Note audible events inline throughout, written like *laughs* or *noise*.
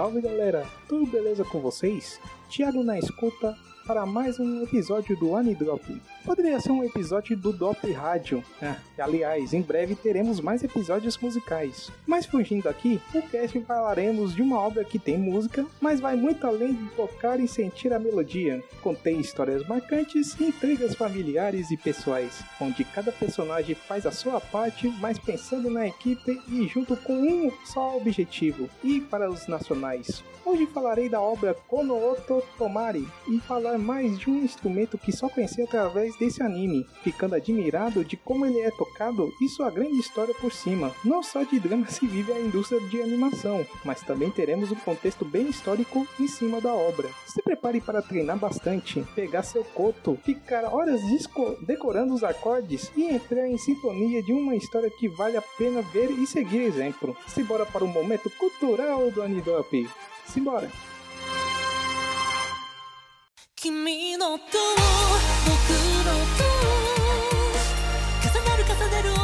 salve galera! Tudo beleza com vocês? Thiago na escuta para mais um episódio do Anidrop. Poderia ser um episódio do Dop Rádio. Ah, aliás, em breve teremos mais episódios musicais. Mas fugindo aqui, no cast falaremos de uma obra que tem música, mas vai muito além de tocar e sentir a melodia. Contém histórias marcantes intrigas familiares e pessoais, onde cada personagem faz a sua parte, mas pensando na equipe e junto com um só objetivo, e para os nacionais. Hoje falarei da obra Kono Oto Tomari e falar mais de um instrumento que só conheci através desse anime, ficando admirado de como ele é tocado e sua grande história por cima. Não só de drama se vive a indústria de animação, mas também teremos um contexto bem histórico em cima da obra. Se prepare para treinar bastante, pegar seu koto, ficar horas decorando os acordes e entrar em sintonia de uma história que vale a pena ver e seguir exemplo. Simbora para o momento cultural do Anidop. Simbora! 君のと僕のと重なる重ねる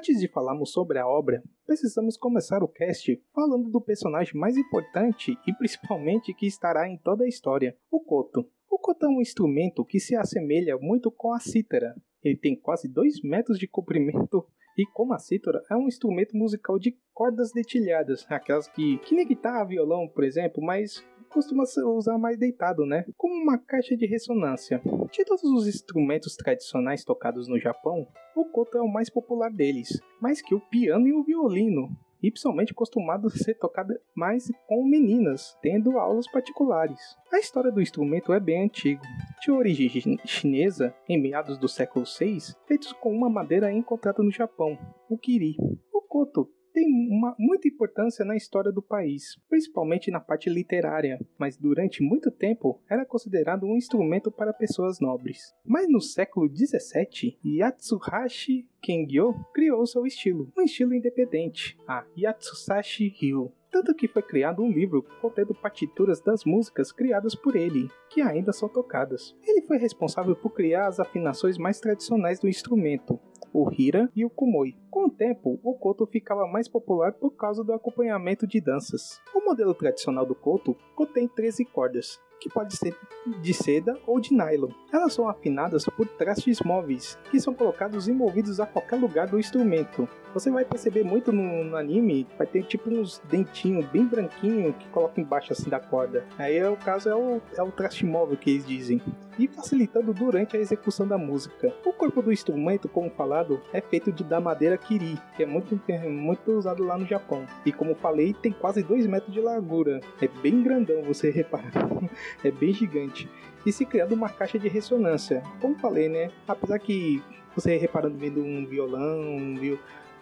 Antes de falarmos sobre a obra, precisamos começar o cast falando do personagem mais importante e principalmente que estará em toda a história, o Koto. O Koto é um instrumento que se assemelha muito com a cítara. Ele tem quase 2 metros de comprimento e como a cítara é um instrumento musical de cordas detilhadas, aquelas que, que nem guitarra, violão, por exemplo, mas costuma usar mais deitado, né? Como uma caixa de ressonância. De todos os instrumentos tradicionais tocados no Japão, o koto é o mais popular deles, mais que o piano e o violino. E principalmente acostumado a *laughs* ser tocado mais com meninas, tendo aulas particulares. A história do instrumento é bem antigo. De origem chinesa, em meados do século VI, feitos com uma madeira encontrada no Japão, o kiri. O koto tem uma, muita importância na história do país, principalmente na parte literária, mas durante muito tempo era considerado um instrumento para pessoas nobres. Mas no século XVII, Yatsuhashi Kengyo criou seu estilo, um estilo independente, a Yatsusashi Ryu. Tanto que foi criado um livro contendo partituras das músicas criadas por ele, que ainda são tocadas. Ele foi responsável por criar as afinações mais tradicionais do instrumento, o Hira e o Kumoi. Com o tempo, o koto ficava mais popular por causa do acompanhamento de danças. O modelo tradicional do koto contém 13 cordas, que pode ser de seda ou de nylon. Elas são afinadas por trastes móveis, que são colocados envolvidos a qualquer lugar do instrumento. Você vai perceber muito no, no anime, vai ter tipo uns dentinhos bem branquinhos que coloca embaixo assim da corda. Aí é o caso é o, é o traste móvel que eles dizem. E facilitando durante a execução da música. O corpo do instrumento, como falado, é feito de, da madeira kiri, que é muito, é muito usado lá no Japão. E como falei, tem quase 2 metros de largura. É bem grandão, você *laughs* reparar. É bem gigante. E se criando uma caixa de ressonância. Como falei, né? Apesar que você reparando vendo um violão, um viol...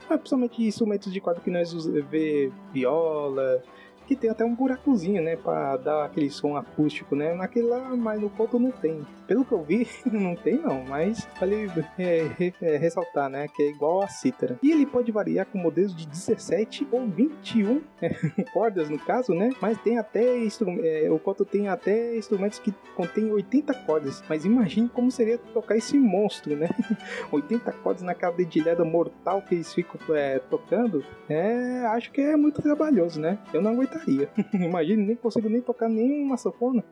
ah, principalmente instrumentos de corda que nós vê viola, que tem até um buracozinho, né, para dar aquele som acústico, né? Naquele lá, mas no Koto não tem. Pelo que eu vi, *laughs* não tem não, mas falei é, é, ressaltar, né, que é igual a cítara. E ele pode variar com modelos de 17 ou 21 é, *laughs* cordas no caso, né? Mas tem até é, o Koto tem até instrumentos que contêm 80 cordas. Mas imagine como seria tocar esse monstro, né? *laughs* 80 cordas naquela dedilhada mortal que eles ficam é, tocando. É, acho que é muito trabalhoso, né? Eu não aguentaria. *laughs* Imagine, nem consigo nem tocar nenhuma sanfona.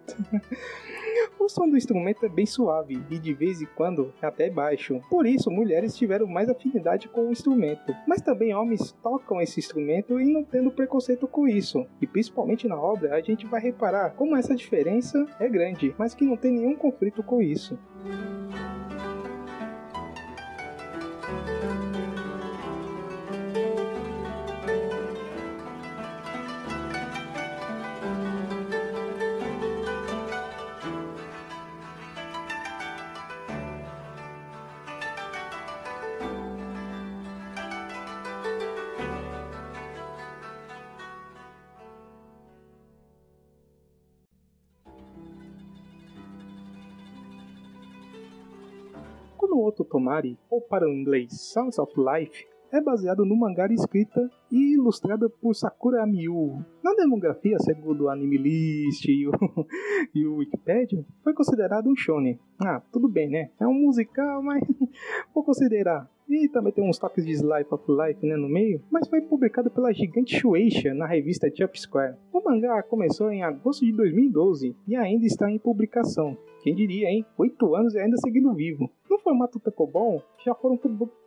*laughs* o som do instrumento é bem suave e de vez em quando até baixo. Por isso, mulheres tiveram mais afinidade com o instrumento. Mas também homens tocam esse instrumento e não tendo preconceito com isso. E principalmente na obra, a gente vai reparar como essa diferença é grande, mas que não tem nenhum conflito com isso. Outro Tomari, ou para o inglês Sounds of Life, é baseado no mangá escrita e ilustrada por Sakura Miyu. Na demografia, segundo o Animalist e o, *laughs* e o Wikipedia, foi considerado um shonen. Ah, tudo bem, né? É um musical, mas *laughs* vou considerar. E também tem uns toques de Slice of Life né, no meio, mas foi publicado pela gigante Shueisha na revista Jump Square. O mangá começou em agosto de 2012 e ainda está em publicação. Quem diria, hein? Oito anos e ainda seguindo vivo. No formato Takobon, já foram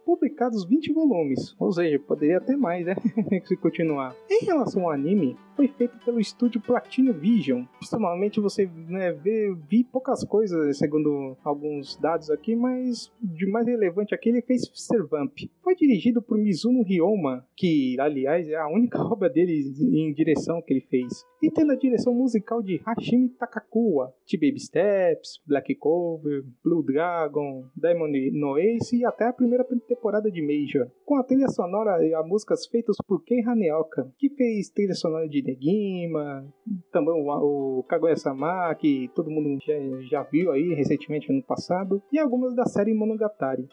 publicados 20 volumes, ou seja, poderia ter mais, né? *laughs* Se continuar. Em relação ao anime, foi feito pelo estúdio Platinum Vision. Pessoalmente você né, vê, vi poucas coisas, segundo alguns dados aqui, mas de mais relevante aqui ele fez Servamp. Foi dirigido por Mizuno Ryoma, que aliás é a única *laughs* obra dele em direção que ele fez. E tendo a direção musical de Hashimi Takakuwa, de Baby Steps, Black Cover, Blue Dragon, Diamond no Ace e até a primeira temporada de Major. Com a trilha sonora e as músicas feitas por Ken Haneoka, que fez trilha sonora de Negima, também o, o Kaguya-sama, que todo mundo já, já viu aí recentemente ano passado, e algumas da série Monogatari.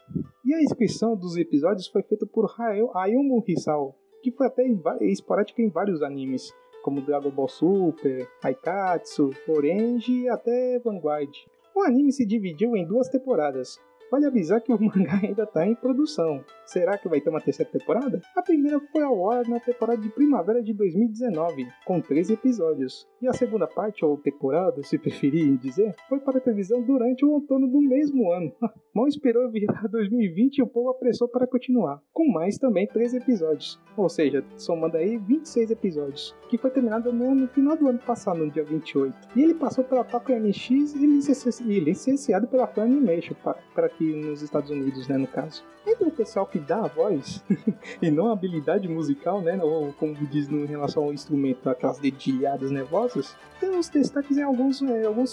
E a inscrição dos episódios foi feita por Ayumu Hisao, que foi até esporádica em vários animes, como Dragon Ball Super, Aikatsu, Orange e até Vanguard. O anime se dividiu em duas temporadas, Vale avisar que o *laughs* mangá ainda está em produção. Será que vai ter uma terceira temporada? A primeira foi ao ar na temporada de primavera de 2019, com 13 episódios. E a segunda parte, ou temporada, se preferir dizer, foi para a televisão durante o outono do mesmo ano. *laughs* Mal esperou virar *laughs* 2020 e o povo apressou para continuar, com mais também 13 episódios. Ou seja, somando aí 26 episódios, que foi terminado no, final do ano passado, no dia 28. E ele passou pela Tokyo MX e licenciado pela Funimation para aqui nos Estados Unidos, né, no caso. Entre o pessoal que dá a voz *laughs* e não a habilidade musical, né, ou como diz no relação ao instrumento, aquelas dedilhadas nervosas, tem uns destaques em alguns, é, alguns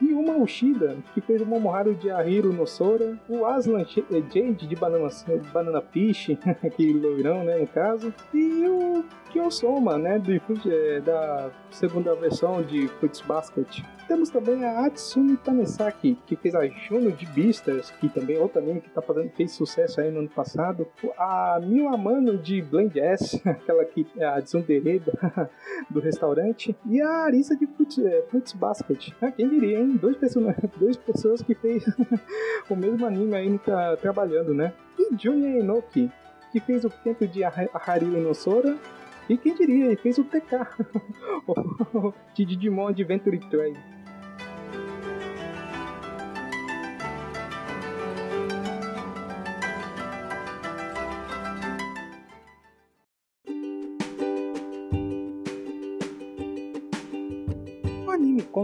seiyus. Yuma Ushida, que fez o Momoharu de Ahiro Nosora, o Aslan eh, Jade de Banana, Banana Fish, *laughs* aquele loirão, né, no caso, e o Kyosoma, né, de, é, da segunda versão de Fruits Basket. Temos também a Atsumi Tanesaki, que fez a Juno de Beastars, que também é outro anime que tá fazendo, fez sucesso aí no ano passado. A Mil Amano de Blend S, *laughs* aquela que é a tsundere *laughs* do restaurante. E a Arisa de Fruits, é, Fruits Basket. Ah, quem diria, hein? Dois, pessoas, *laughs* duas pessoas que fez *laughs* o mesmo anime aí tá trabalhando, né? E Junya Enoki, que fez o tempo de Hariri Nosora e quem diria, fez o TK, de *laughs* Digimon Adventure Train.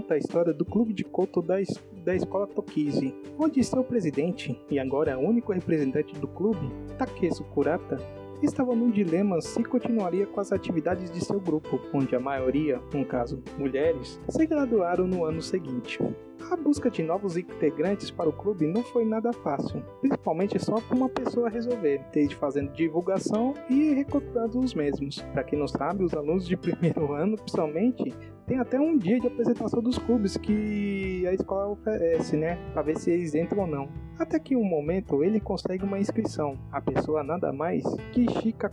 Conta a história do clube de Koto da, es da escola Tokizi, onde seu presidente, e agora único representante do clube, Takesu Kurata, estava num dilema se continuaria com as atividades de seu grupo, onde a maioria, no caso mulheres, se graduaram no ano seguinte. A busca de novos integrantes para o clube não foi nada fácil, principalmente só para uma pessoa resolver, desde fazendo divulgação e recrutando os mesmos. Para quem não sabe, os alunos de *laughs* primeiro ano, principalmente, tem até um dia de apresentação dos clubes que a escola oferece, né? Para ver se eles entram ou não. Até que um momento ele consegue uma inscrição. A pessoa nada mais que Chica.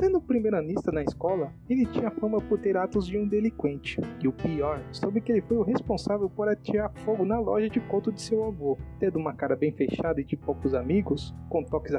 Sendo primeiranista na escola, ele tinha fama por ter atos de um delinquente, e o pior, soube que ele foi o responsável por atirar fogo na loja de conto de seu avô. Tendo uma cara bem fechada e de poucos amigos, com toques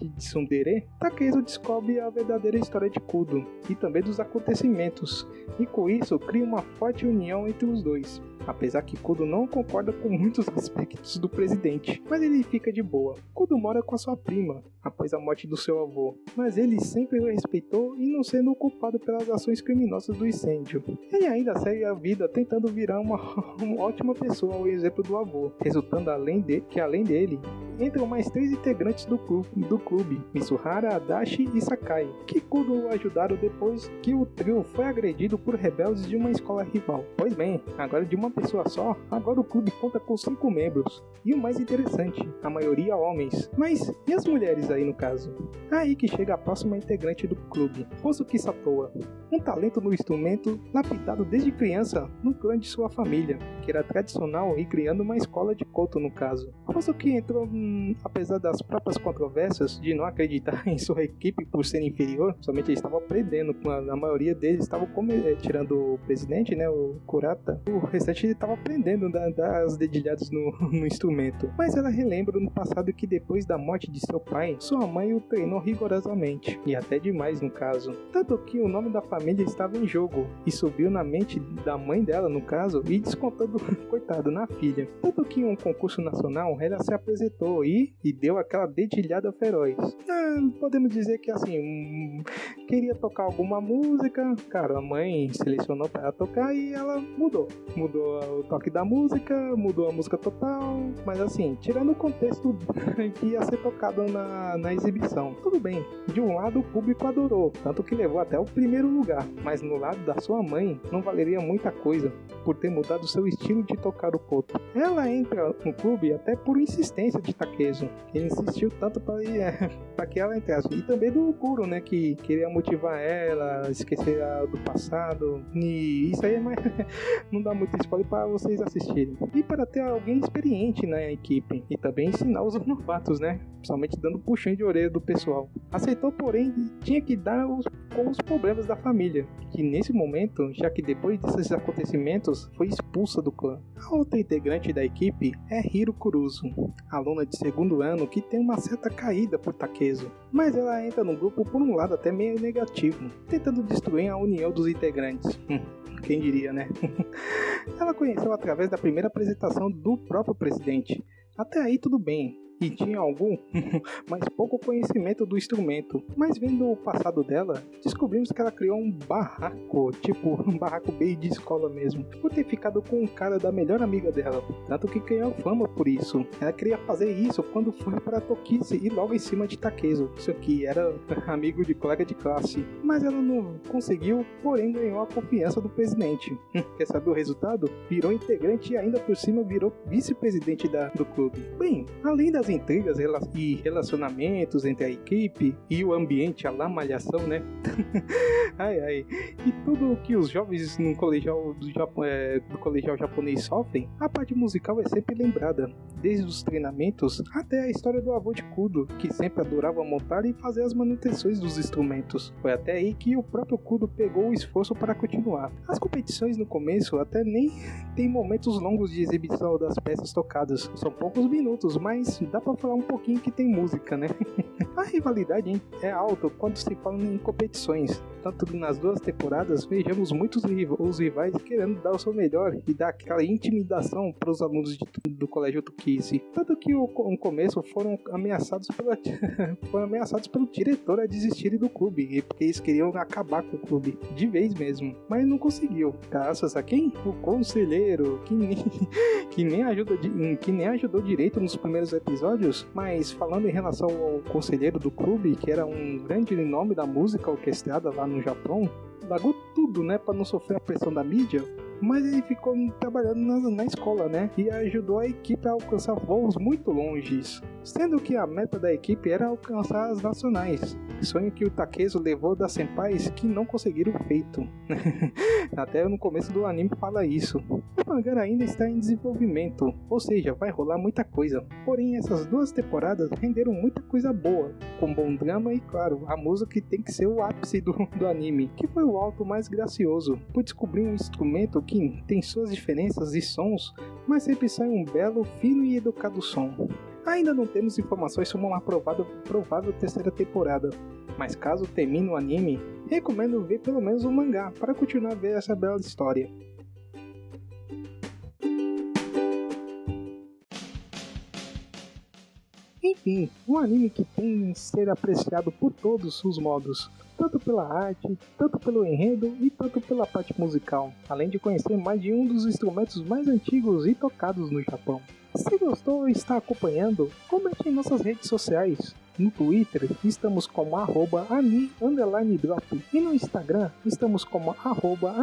de tsundere, Takezo descobre a verdadeira história de Kudo, e também dos acontecimentos, e com isso cria uma forte união entre os dois apesar que Kudo não concorda com muitos aspectos do presidente, mas ele fica de boa. Kudo mora com a sua prima, após a morte do seu avô, mas ele sempre o respeitou e não sendo culpado pelas ações criminosas do incêndio. Ele ainda segue a vida tentando virar uma, *laughs* uma ótima pessoa ao exemplo do avô, resultando além de que além dele entram mais três integrantes do clube, do clube Mitsuhara, Adachi e Sakai, que Kudo ajudaram depois que o trio foi agredido por rebeldes de uma escola rival. Pois bem, agora de uma pessoa só, agora o clube conta com cinco membros. E o mais interessante, a maioria homens. Mas e as mulheres aí no caso? Aí que chega a próxima integrante do clube, Hosuki Satoa, um talento no instrumento lapidado desde criança no clã de sua família, que era tradicional e criando uma escola de Koto no caso. Hosuki entrou hum, apesar das próprias controvérsias de não acreditar *laughs* em sua equipe por ser inferior, somente eles estavam aprendendo, a maioria deles estavam eh, tirando o presidente, né, o Kurata, o restante estava aprendendo a dar as dedilhadas no, *laughs* no instrumento. Mas ela relembra no passado que depois da morte de seu pai, sua mãe o treinou rigorosamente, e até demais no caso. Tanto que o nome da família estava em jogo, e subiu na mente da mãe dela, no caso, e descontando, *laughs* coitado, na filha. Tanto que em um concurso nacional, ela se apresentou e, e deu aquela dedilhada feroz. Ah, podemos dizer que assim, hum, queria tocar alguma música, cara, a mãe selecionou para tocar e ela mudou. Mudou o toque da música, mudou a música total, mas assim, tirando o contexto *laughs* que ia ser tocado na, na exibição. Tudo bem, de um lado o público adorou, tanto que levou até o primeiro lugar, mas no lado da sua mãe não valeria muita coisa por ter mudado seu estilo de tocar o koto. Ela entra no clube até por insistência de Takezo. Ele insistiu tanto para é, *laughs* que ela entrasse. E também do Kuro, né? Que queria motivar ela, esquecer do passado. E isso aí é mais. *laughs* não dá muito spoiler para vocês assistirem. E para ter alguém experiente na equipe. E também ensinar os *laughs* novatos, né? Principalmente dando puxão de orelha do pessoal. Aceitou, porém, tinha que dar os, com os problemas da família. Que nesse momento, já que depois desses acontecimentos, foi expulsa do clã. A outra integrante da equipe é Hiro Kuruzu, aluna de segundo ano que tem uma certa caída por Takezo, mas ela entra no grupo por um lado até meio negativo, tentando destruir a união dos integrantes. Hum, quem diria, né? *laughs* ela conheceu através da primeira apresentação do próprio presidente. Até aí tudo bem, e *laughs* tinha algum, mas pouco conhecimento do instrumento. Mas vendo o passado dela, descobrimos que ela criou um barraco, tipo *laughs* um barraco bem de escola mesmo, por ter ficado com um cara da melhor amiga dela, tanto que ganhou fama por isso. Ela queria fazer isso quando foi para Tokice e logo em cima de Takezo, isso aqui era *laughs* amigo de colega de classe, mas ela não conseguiu, porém ganhou a confiança do presidente. Quer saber o resultado? Virou integrante e ainda por cima virou vice-presidente do clube. Bem, além das intrigas e relacionamentos entre a equipe e o ambiente, a lamalhação, né? *laughs* ai, ai. E tudo o que os jovens no colegial do, Japão, é, do colegial japonês sofrem, a parte musical é sempre lembrada, desde os treinamentos até a história do avô de Kudo, que sempre adorava montar e fazer as manutenções dos instrumentos. Foi até aí que o próprio Kudo pegou o esforço para continuar. As competições no começo até nem tem momentos longos de exibição das peças tocadas, são poucos minutos, mas dá dá pra falar um pouquinho que tem música, né? *laughs* a rivalidade é alta quando se fala em competições. Tanto nas duas temporadas, vejamos muitos os rivais querendo dar o seu melhor e dar aquela intimidação para os alunos de, do colégio Tukise. Tanto que no começo foram ameaçados, pela, *laughs* foram ameaçados pelo diretor a desistirem do clube, porque eles queriam acabar com o clube, de vez mesmo. Mas não conseguiu. Graças a quem? O conselheiro, que nem, *laughs* que nem, ajuda, que nem ajudou direito nos primeiros episódios episódios, mas falando em relação ao conselheiro do clube, que era um grande nome da música orquestrada lá no Japão, largou tudo, né, para não sofrer a pressão da mídia mas ele ficou trabalhando na, na, escola, né? E ajudou a equipe a alcançar voos muito longes, sendo que a meta da equipe era alcançar as nacionais, sonho que o Takezo levou das senpais que não conseguiram feito. *laughs* Até no começo do anime fala isso. O mangá ainda está em desenvolvimento, ou seja, vai rolar muita coisa. Porém, essas duas temporadas renderam muita coisa boa, com bom drama e, claro, a música que tem que ser o ápice do, *laughs* do anime, que foi o alto mais gracioso, por descobrir um instrumento que tem suas diferenças e sons, mas sempre sai um belo, fino e educado som. Ainda não temos informações sobre uma provável, provável terceira temporada, mas caso termine o anime, recomendo ver pelo menos o mangá para continuar a ver essa bela história. Enfim, um anime que tem ser apreciado por todos os modos, tanto pela arte, tanto pelo enredo e tanto pela parte musical, além de conhecer mais de um dos instrumentos mais antigos e tocados no Japão. Se gostou e está acompanhando, comente em nossas redes sociais. No Twitter estamos como arroba ani drop e no Instagram estamos como arroba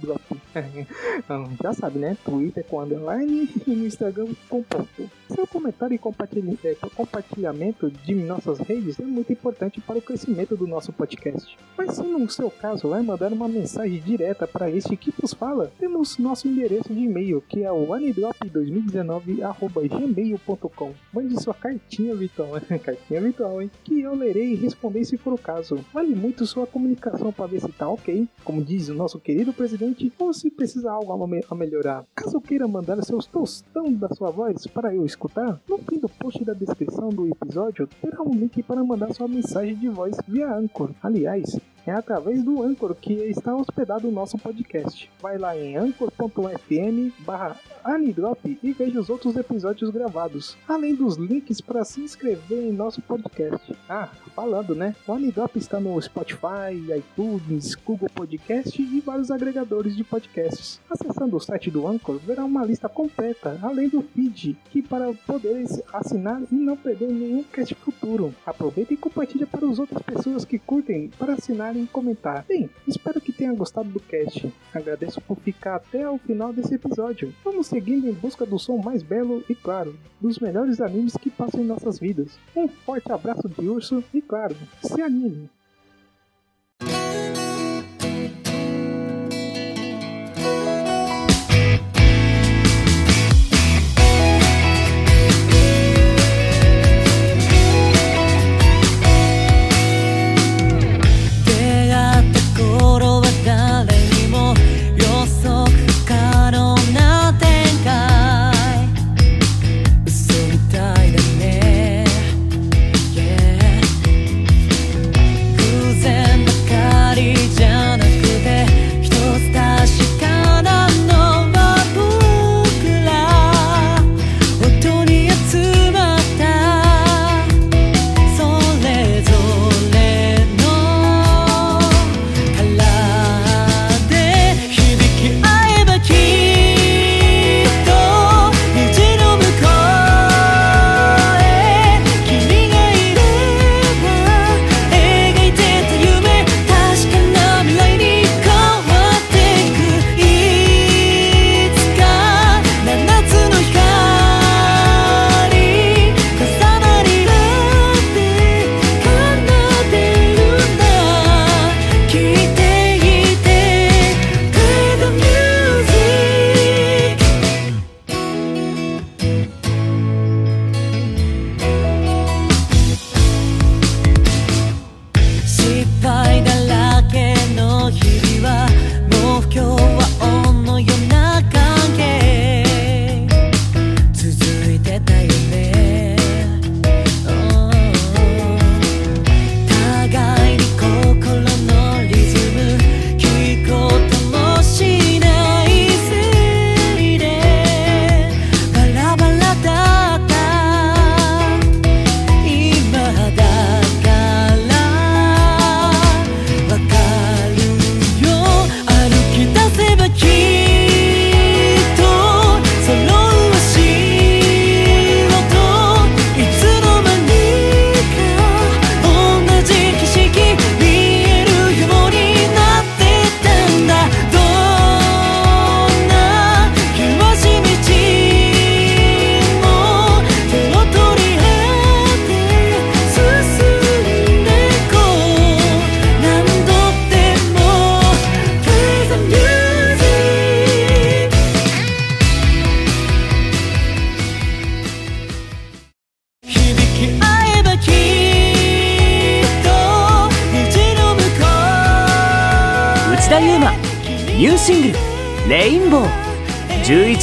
drop. *laughs* Já sabe, né? Twitter com underline e no Instagram com ponto. Seu comentário e é, compartilhamento de nossas redes é muito importante para o crescimento do nosso podcast. Mas se no seu caso vai mandar uma mensagem direta para este que nos fala, temos nosso endereço de e-mail que é o anidrop2019@gmail.com. Mande sua cartinha virtual, *laughs* cartinha virtual, hein? Que eu lerei e responderei se for o caso. Vale muito sua comunicação para ver se tá ok, como diz o nosso querido presidente, ou se precisa algo a melhorar. Caso queira mandar seus tostão da sua voz para eu escutar, no fim do post da descrição do episódio terá um link para mandar sua mensagem de voz via Anchor. Aliás, é através do Anchor que está hospedado o nosso podcast. Vai lá em anchor.fm barra Anidrop e veja os outros episódios gravados, além dos links para se inscrever em nosso podcast. Ah, falando, né? O Anidrop está no Spotify, iTunes, Google Podcast e vários agregadores de podcasts. Acessando o site do Anchor, verá uma lista completa, além do feed, que para poder assinar e não perder nenhum cast futuro. Aproveita e compartilha para as outras pessoas que curtem para assinarem e comentar. Bem, espero que tenha gostado do cast. Agradeço por ficar até o final desse episódio. Vamos seguindo em busca do som mais belo e claro, dos melhores animes que passam em nossas vidas. Um forte abraço de urso e claro, se anime!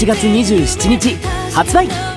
月27日発売。